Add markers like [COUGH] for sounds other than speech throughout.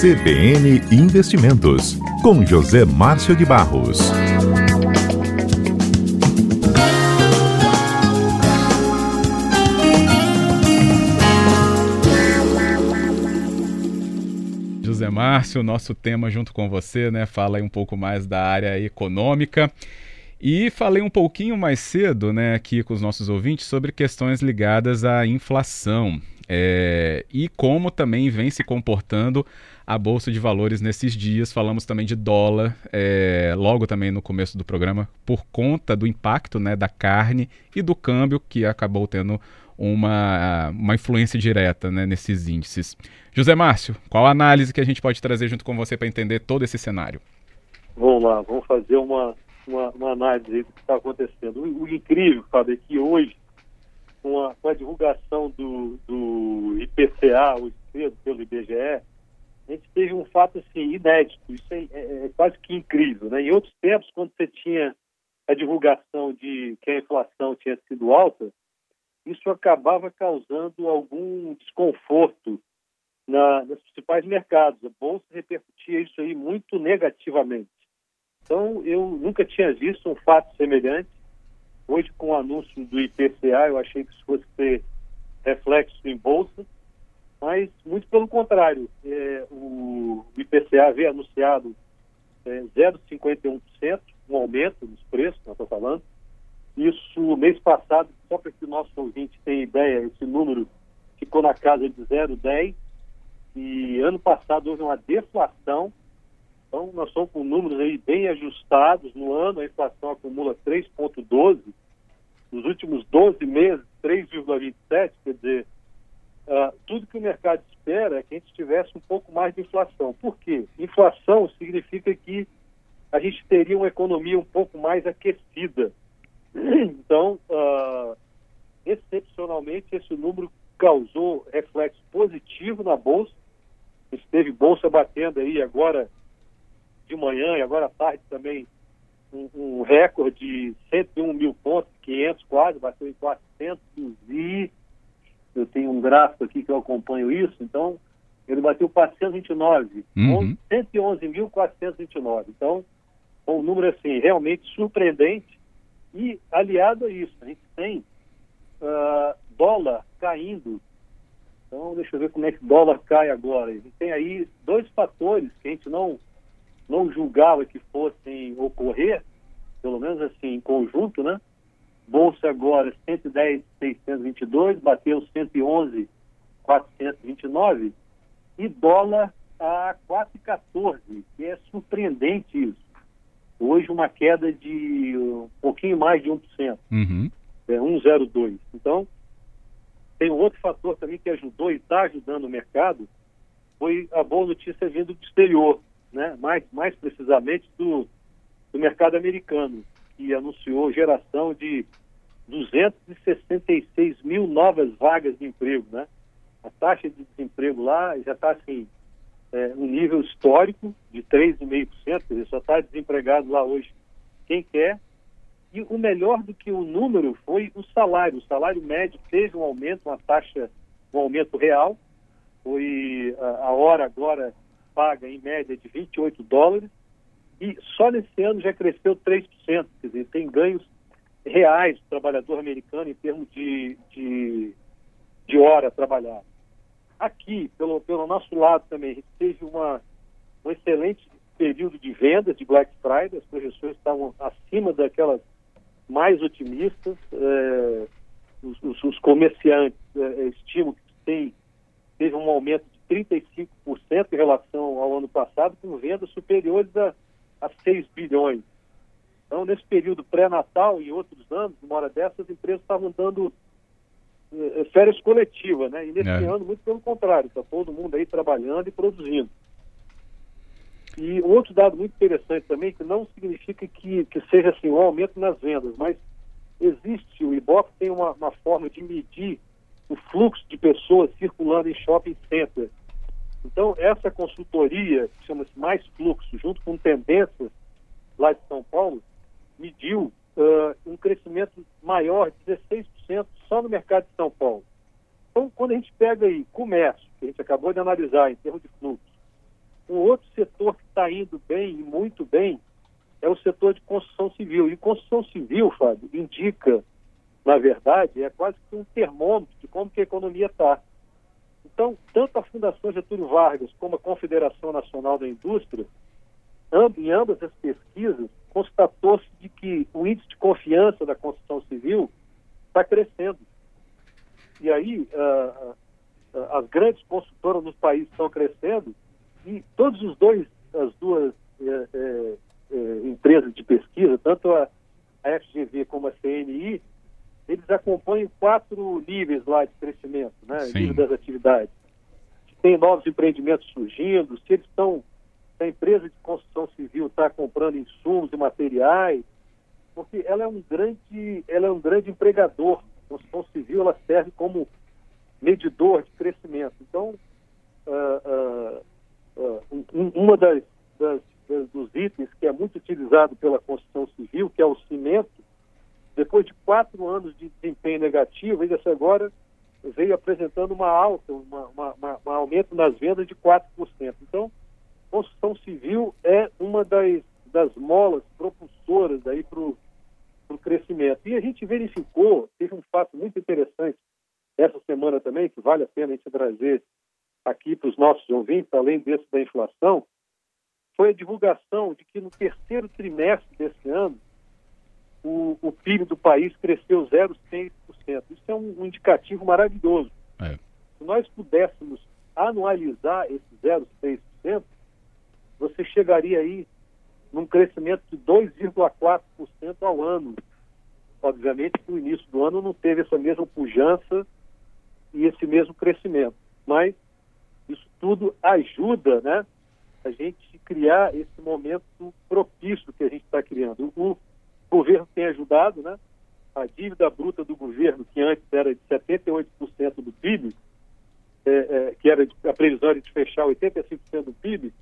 CBN Investimentos, com José Márcio de Barros. José Márcio, nosso tema junto com você, né? Fala aí um pouco mais da área econômica. E falei um pouquinho mais cedo, né, aqui com os nossos ouvintes, sobre questões ligadas à inflação é, e como também vem se comportando a Bolsa de Valores nesses dias. Falamos também de dólar, é, logo também no começo do programa, por conta do impacto né, da carne e do câmbio, que acabou tendo uma, uma influência direta né, nesses índices. José Márcio, qual a análise que a gente pode trazer junto com você para entender todo esse cenário? Vamos lá, vamos fazer uma, uma, uma análise do que está acontecendo. O, o, incrível, Fábio, é que hoje, com a, com a divulgação do, do IPCA, o cedo pelo IBGE, a gente teve um fato assim, inédito. Isso é, é, é, quase que incrível. Né? Em outros tempos, quando você tinha a divulgação de que a inflação tinha sido alta, isso acabava causando algum desconforto na, nos principais mercados. A Bolsa repercutia isso aí muito negativamente. Então, eu nunca tinha visto um fato semelhante. Hoje, com o anúncio do IPCA, eu achei que isso fosse ter reflexo em bolsa, mas muito pelo contrário. É, o IPCA veio anunciado é, 0,51%, um aumento nos preços, nós estamos falando. Isso, mês passado, só para que o nosso ouvinte tenha ideia, esse número ficou na casa de 0,10%, e ano passado houve uma deflação então, nós estamos com números aí bem ajustados. No ano, a inflação acumula 3,12%. Nos últimos 12 meses, 3,27%. Quer dizer, uh, tudo que o mercado espera é que a gente tivesse um pouco mais de inflação. Por quê? Inflação significa que a gente teria uma economia um pouco mais aquecida. [CLEARS THROAT] Então, uh, excepcionalmente, esse número causou reflexo positivo na Bolsa. Esteve Bolsa batendo aí agora de manhã e agora à tarde também um, um recorde de 101 mil pontos, 500 quase, bateu em 400 e eu tenho um gráfico aqui que eu acompanho isso, então ele bateu 429, uhum. 111.429. Então, um número assim realmente surpreendente e aliado a isso, a gente tem uh, dólar caindo. Então, deixa eu ver como é que dólar cai agora. A gente tem aí dois fatores que a gente não não julgava que fossem ocorrer, pelo menos assim, em conjunto, né? Bolsa agora 110,622, bateu 111,429 e dólar a 4,14, que é surpreendente isso. Hoje uma queda de um pouquinho mais de 1%, uhum. é 1,02. Então, tem um outro fator também que ajudou e está ajudando o mercado, foi a boa notícia vindo do exterior mais, mais precisamente do, do mercado americano, que anunciou geração de 266 mil novas vagas de emprego. Né? A taxa de desemprego lá já está assim, é, um nível histórico de 3,5%, quer dizer, só está desempregado lá hoje quem quer. E o melhor do que o número foi o salário. O salário médio teve um aumento, uma taxa, um aumento real. Foi a, a hora agora paga em média de 28 dólares e só nesse ano já cresceu 3%, quer dizer, tem ganhos reais do trabalhador americano em termos de, de, de hora trabalhada. Aqui, pelo, pelo nosso lado também, a gente teve uma, um excelente período de vendas de Black Friday, as projeções estavam acima daquelas mais otimistas, é, os, os, os, comerciantes é, estimam que tem, teve um aumento de 35% em relação ao ano passado, com vendas superiores a, a 6 bilhões. Então, nesse período pré-natal e outros anos, uma hora dessas, as empresas estavam dando eh, férias coletivas, né? E nesse é. ano, muito pelo contrário, está todo mundo aí trabalhando e produzindo. E outro dado muito interessante também, que não significa que, que seja assim um aumento nas vendas, mas existe, o IBOP tem uma, uma forma de medir o fluxo de pessoas circulando em shopping center. Então, essa consultoria, que chama-se Mais Fluxo, junto com tendências lá de São Paulo, mediu uh, um crescimento maior de 16% só no mercado de São Paulo. Então, quando a gente pega aí comércio, que a gente acabou de analisar em termos de fluxo, Um outro setor que está indo bem, e muito bem, é o setor de construção civil. E construção civil, Fábio, indica, na verdade, é quase que um termômetro de como que a economia está. Então, tanto a Fundação Getúlio Vargas como a Confederação Nacional da Indústria, em ambas as pesquisas, constatou-se de que o índice de confiança da construção civil está crescendo. E aí, uh, uh, as grandes construtoras nos países estão crescendo e todos os dois, as duas eh, eh, eh, empresas de pesquisa, tanto a FGV como a CNI, eles acompanham quatro níveis lá de crescimento, né? Nível das atividades. Se tem novos empreendimentos surgindo, se eles estão, se a empresa de construção civil está comprando insumos e materiais, porque ela é um grande, ela é um grande empregador. A construção civil ela serve como medidor de crescimento. Então, uh, uh, uh, uma das, das, das, dos itens que é muito utilizado pela construção civil, que é o cimento, depois de quatro anos de desempenho negativo, ele agora veio apresentando uma alta, um aumento nas vendas de 4%. Então, construção civil é uma das, das molas propulsoras para o crescimento. E a gente verificou, teve um fato muito interessante essa semana também, que vale a pena a gente trazer aqui para os nossos ouvintes, além desse da inflação, foi a divulgação de que no terceiro trimestre desse ano, PIB do país cresceu 0,6%. Isso é um, um indicativo maravilhoso. É. Se nós pudéssemos anualizar esse 0,6%, você chegaria aí num crescimento de 2,4% ao ano. Obviamente que no início do ano não teve essa mesma pujança e esse mesmo crescimento, mas isso tudo ajuda, né, a gente criar esse momento propício que a gente está criando. O, o governo tem ajudado, né? A dívida bruta do governo, que antes era de 78% do PIB, é, é, que era de, a previsão era de fechar 85% do PIB,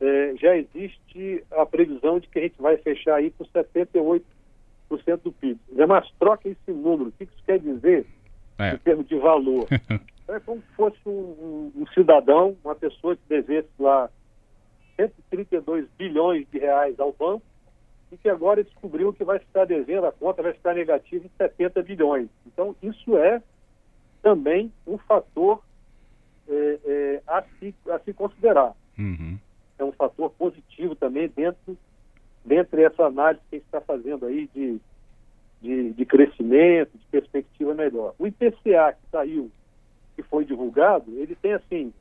é, já existe a previsão de que a gente vai fechar aí com 78% do PIB. Mas troca esse número. O que isso quer dizer é. em termos de valor? [LAUGHS] é como se fosse um, um, um cidadão, uma pessoa que devesse lá 132 bilhões de reais ao banco e que agora descobriu que vai estar devendo, a conta vai estar negativa em 70 bilhões. Então, isso é também um fator é, é, a, se, a se considerar. Uhum. É um fator positivo também dentro, dentro dessa análise que a gente está fazendo aí de, de, de crescimento, de perspectiva melhor. O IPCA que saiu, que foi divulgado, ele tem assim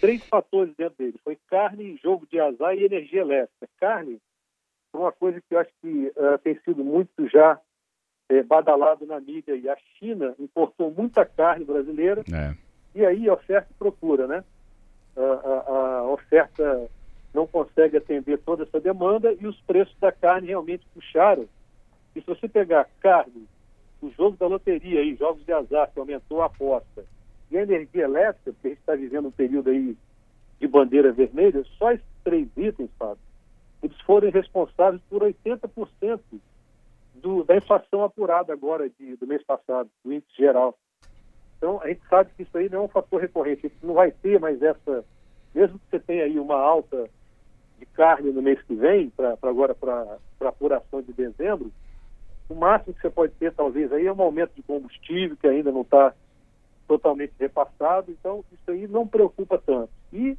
três fatores dentro dele. Foi carne, jogo de azar e energia elétrica. Carne uma coisa que eu acho que uh, tem sido muito já é, badalado na mídia. E a China importou muita carne brasileira. É. E aí oferta e procura, né? A, a, a, oferta não consegue atender toda essa demanda e os preços da carne realmente puxaram. E se você pegar carne, o jogo da loteria aí, jogos de azar, que aumentou a aposta, e a energia elétrica, porque a gente está vivendo um período aí de bandeira vermelha, só esses três itens, Fábio, eles foram responsáveis por 80% do, da inflação apurada agora de, do mês passado, do índice geral. Então, a gente sabe que isso aí não é um fator recorrente. A gente não vai ter mais essa... Mesmo que você tenha aí uma alta de carne no mês que vem, para agora para apuração de dezembro, o máximo que você pode ter, talvez, aí é um aumento de combustível, que ainda não está totalmente repassado, então isso aí não preocupa tanto. E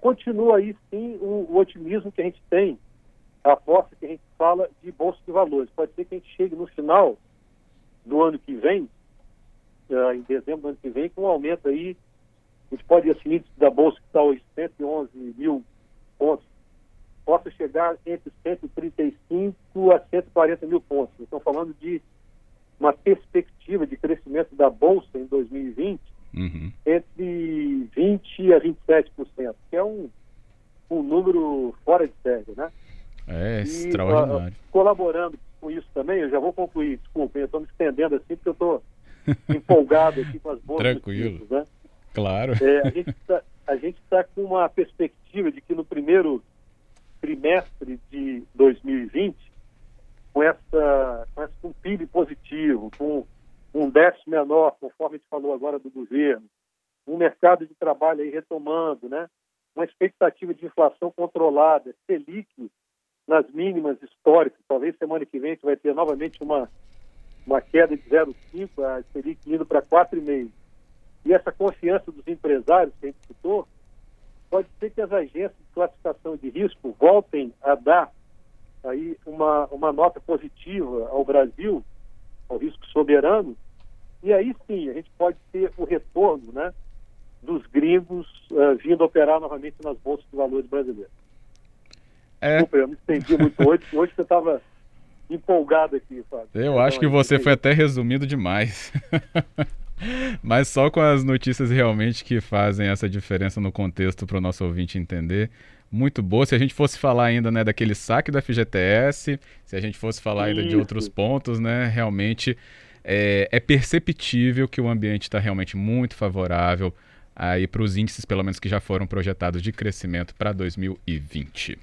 continua aí sim o, o otimismo que a gente tem, a aposta que a gente fala de bolsa de valores. Pode ser que a gente chegue no final do ano que vem, uh, em dezembro do ano que vem, com um aumento aí, a gente pode assumir da bolsa que está hoje 111 mil pontos, possa chegar entre 135 a 140 mil pontos. Estamos falando de uma perspectiva de crescimento da Bolsa em 2020 uhum. entre 20% a 27%, que é um, um número fora de série, né? É, e, extraordinário. Uh, colaborando com isso também, eu já vou concluir, desculpem, eu estou me estendendo assim porque eu estou empolgado aqui com as boas [LAUGHS] Tranquilo. Notícias, né? Claro. É, a gente está tá com uma perspectiva de que no primeiro trimestre de 2020 com essa, com esse com PIB positivo, com um déficit menor, conforme a gente falou agora do governo, um mercado de trabalho aí retomando, né? uma expectativa de inflação controlada, Selic nas mínimas históricas, talvez semana que vem a gente vai ter novamente uma, uma queda de 0,5, a Selic indo para 4,5. E essa confiança dos empresários que a gente citou, pode ser que as agências de classificação de risco voltem a dar aí uma, uma nota positiva ao Brasil, ao risco soberano, e aí sim a gente pode ter o retorno né, dos gringos uh, vindo operar novamente nas bolsas de valores brasileiras. É. Desculpa, eu me estendi muito [LAUGHS] hoje, hoje você estava empolgado aqui, Fábio. Eu então, acho que você foi até resumido demais. [LAUGHS] Mas só com as notícias realmente que fazem essa diferença no contexto para o nosso ouvinte entender. Muito boa. Se a gente fosse falar ainda né, daquele saque do FGTS, se a gente fosse falar ainda Isso. de outros pontos, né, realmente é, é perceptível que o ambiente está realmente muito favorável aí para os índices, pelo menos que já foram projetados de crescimento para 2020.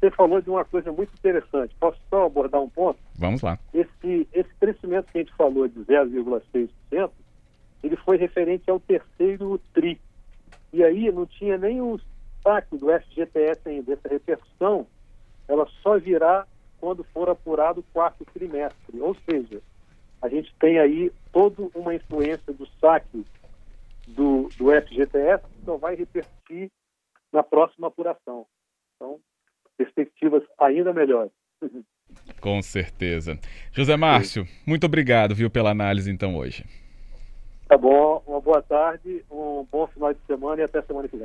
Você falou de uma coisa muito interessante. Posso só abordar um ponto? Vamos lá. Esse, esse crescimento que a gente falou de 0,6%, ele foi referente ao terceiro TRI. E aí não tinha nem o saque do FGTS ainda. Essa repercussão, ela só virá quando for apurado o quarto trimestre. Ou seja, a gente tem aí toda uma influência do saque do, do FGTS que só vai repercutir na próxima apuração. Então, perspectivas ainda melhores. [LAUGHS] Com certeza. José Márcio, muito obrigado, viu, pela análise então hoje. Tá bom, uma boa tarde, um bom final de semana e até semana que vem.